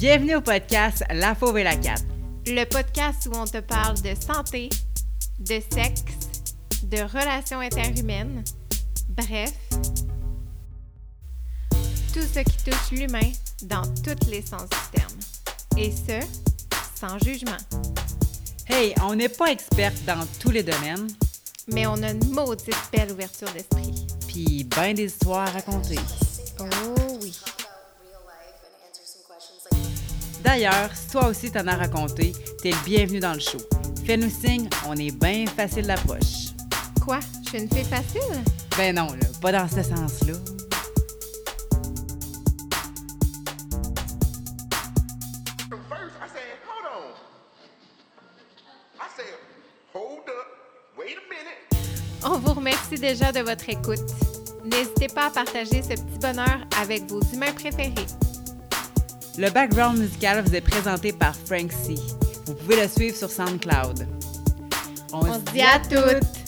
Bienvenue au podcast La Fauve et la Cat. Le podcast où on te parle de santé, de sexe, de relations interhumaines, bref, tout ce qui touche l'humain dans tous les sens du terme. Et ce, sans jugement. Hey, on n'est pas experte dans tous les domaines, Mais on a une maudite belle ouverture d'esprit. puis ben des histoires à raconter. Oh oui. D'ailleurs, si toi aussi t'en as raconté, t'es le bienvenu dans le show. Fais-nous signe, on est bien facile d'approche. Quoi? Je suis une fille facile? Ben non, là, pas dans ce sens-là. On vous remercie déjà de votre écoute. N'hésitez pas à partager ce petit bonheur avec vos humains préférés. Le background musical vous est présenté par Frank C. Vous pouvez le suivre sur SoundCloud. On se dit à toutes!